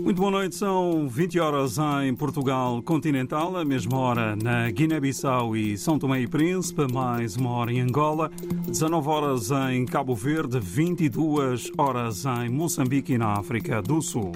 Muito boa noite, são 20 horas em Portugal continental, a mesma hora na Guiné-Bissau e São Tomé e Príncipe, mais uma hora em Angola, 19 horas em Cabo Verde, 22 horas em Moçambique e na África do Sul.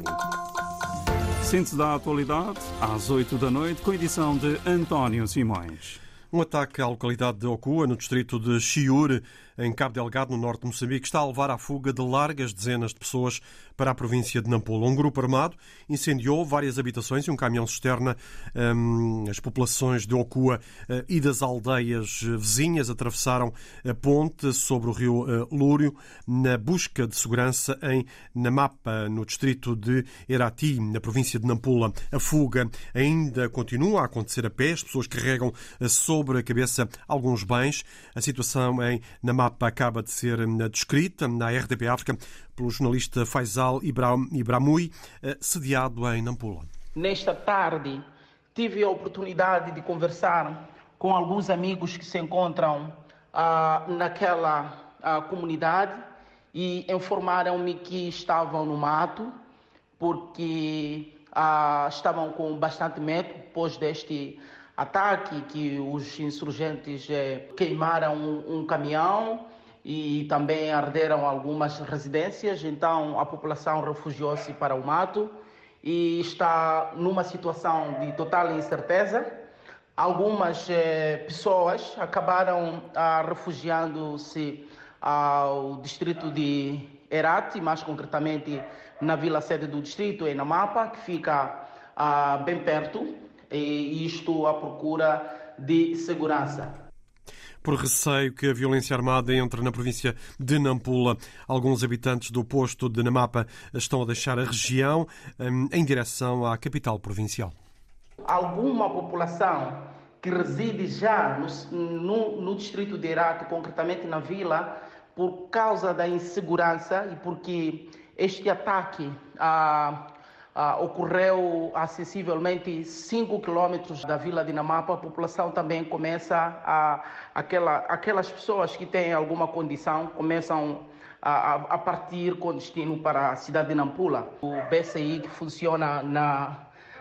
Síntese da atualidade, às 8 da noite, com edição de António Simões. Um ataque à localidade de Okua, no distrito de Chiure, em Cabo Delgado, no norte de Moçambique, está a levar à fuga de largas dezenas de pessoas para a província de Nampula. Um grupo armado incendiou várias habitações e um caminhão cisterna. Um, as populações de Okua uh, e das aldeias vizinhas atravessaram a ponte sobre o rio uh, Lúrio na busca de segurança em Namapa, no distrito de Erati, na província de Nampula. A fuga ainda continua a acontecer a pé. As pessoas carregam sobre a cabeça alguns bens. A situação em Namapa acaba de ser descrita na RDP África pelo jornalista Faisal Ibramui, sediado em Nampula. Nesta tarde, tive a oportunidade de conversar com alguns amigos que se encontram ah, naquela ah, comunidade e informaram-me que estavam no mato porque ah, estavam com bastante medo depois deste ataque que os insurgentes eh, queimaram um, caminhão e também arderam algumas residências, então a população refugiou-se para o mato e está numa situação de total incerteza. Algumas eh, pessoas acabaram ah, refugiando-se ao distrito de Herati, mais concretamente na vila sede do distrito, em Namapa, que fica ah, bem perto, e isto à procura de segurança por receio que a violência armada entre na província de Nampula. Alguns habitantes do posto de Namapa estão a deixar a região hum, em direção à capital provincial. Alguma população que reside já no, no, no distrito de Iraque, concretamente na vila, por causa da insegurança e porque este ataque a ah, ocorreu a sensivelmente 5 quilômetros da vila de Namapa, a população também começa a. Aquela, aquelas pessoas que têm alguma condição começam a, a partir com destino para a cidade de Nampula. O BCI que funciona na,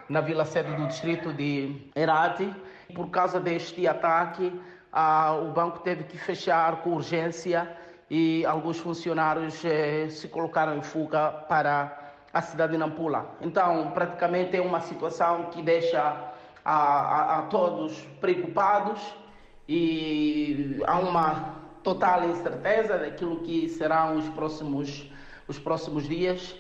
na vila sede do distrito de Herati, por causa deste ataque, ah, o banco teve que fechar com urgência e alguns funcionários eh, se colocaram em fuga para a cidade de Nampula. Então, praticamente é uma situação que deixa a, a, a todos preocupados e há uma total incerteza daquilo que serão os próximos, os próximos dias.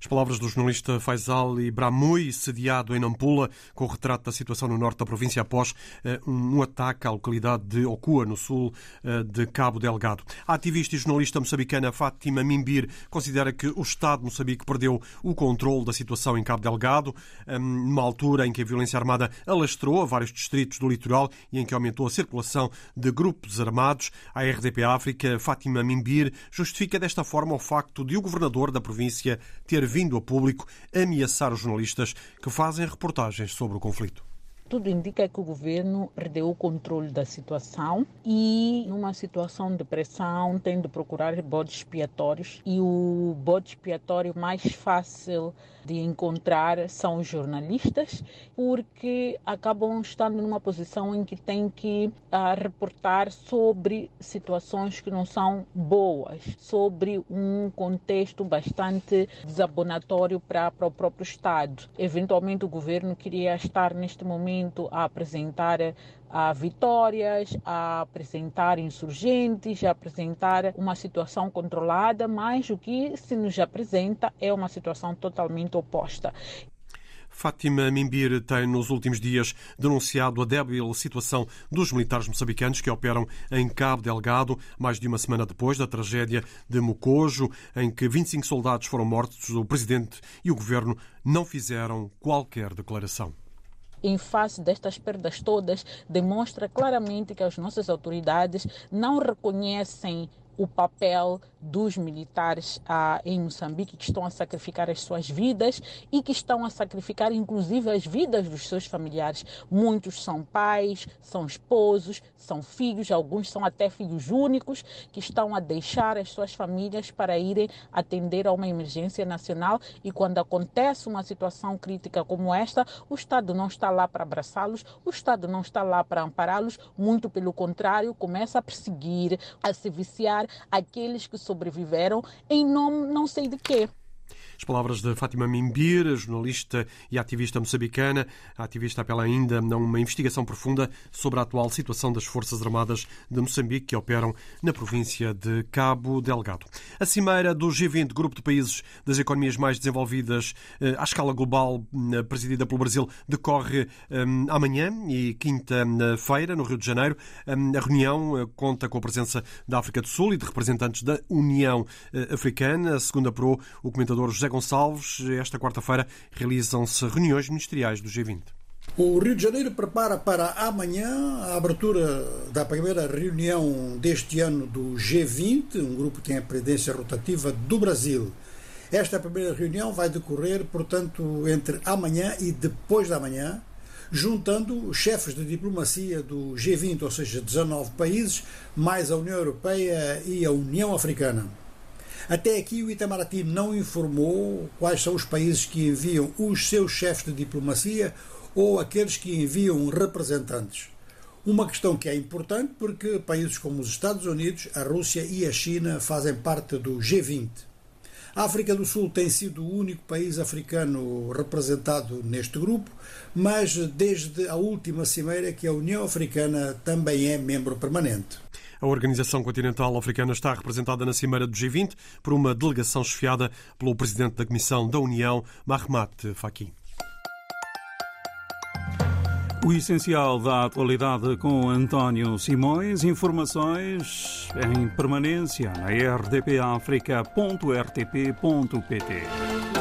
As palavras do jornalista Faisal Ibramui, sediado em Nampula, com o retrato da situação no norte da província após uh, um ataque à localidade de Okua, no sul uh, de Cabo Delgado. A ativista e jornalista moçambicana Fátima Mimbir considera que o Estado de Moçambique perdeu o controle da situação em Cabo Delgado, um, numa altura em que a violência armada alastrou a vários distritos do litoral e em que aumentou a circulação de grupos armados. A RDP África, Fátima Mimbir, justifica desta forma o facto de o governador da província ter vindo a público ameaçar os jornalistas que fazem reportagens sobre o conflito. Tudo indica que o governo perdeu o controle da situação e, numa situação de pressão, tem de procurar bodes expiatórios. E o bode expiatório mais fácil de encontrar são os jornalistas, porque acabam estando numa posição em que têm que uh, reportar sobre situações que não são boas, sobre um contexto bastante desabonatório para o próprio Estado. Eventualmente, o governo queria estar neste momento a apresentar a vitórias, a apresentar insurgentes, a apresentar uma situação controlada, mas o que se nos apresenta é uma situação totalmente oposta. Fátima Mimbir tem nos últimos dias denunciado a débil situação dos militares moçambicanos que operam em Cabo Delgado, mais de uma semana depois da tragédia de Mocojo, em que 25 soldados foram mortos. O presidente e o governo não fizeram qualquer declaração em face destas perdas todas, demonstra claramente que as nossas autoridades não reconhecem o papel dos militares ah, em Moçambique que estão a sacrificar as suas vidas e que estão a sacrificar inclusive as vidas dos seus familiares. Muitos são pais, são esposos, são filhos, alguns são até filhos únicos que estão a deixar as suas famílias para irem atender a uma emergência nacional e quando acontece uma situação crítica como esta, o Estado não está lá para abraçá-los, o Estado não está lá para ampará-los, muito pelo contrário, começa a perseguir, a se viciar aqueles que sobreviveram em nome não sei de quê. As palavras de Fátima Mimbir, jornalista e ativista moçambicana. A ativista apela ainda a uma investigação profunda sobre a atual situação das Forças Armadas de Moçambique que operam na província de Cabo Delgado. A cimeira do G20, grupo de países das economias mais desenvolvidas eh, à escala global, eh, presidida pelo Brasil, decorre eh, amanhã e quinta-feira, no Rio de Janeiro. A reunião conta com a presença da África do Sul e de representantes da União Africana. Segundo apurou o comentador José José Gonçalves, esta quarta-feira realizam-se reuniões ministeriais do G20. O Rio de Janeiro prepara para amanhã a abertura da primeira reunião deste ano do G20, um grupo que tem a presidência rotativa do Brasil. Esta primeira reunião vai decorrer, portanto, entre amanhã e depois da manhã, juntando chefes de diplomacia do G20, ou seja, 19 países, mais a União Europeia e a União Africana. Até aqui o Itamaraty não informou quais são os países que enviam os seus chefes de diplomacia ou aqueles que enviam representantes. Uma questão que é importante porque países como os Estados Unidos, a Rússia e a China fazem parte do G20. A África do Sul tem sido o único país africano representado neste grupo, mas desde a última cimeira que a União Africana também é membro permanente. A Organização Continental Africana está representada na Cimeira do G20 por uma delegação chefiada pelo Presidente da Comissão da União, Mahmat Faki. O essencial da atualidade com António Simões. Informações em permanência na rdpafrica.rtp.pt.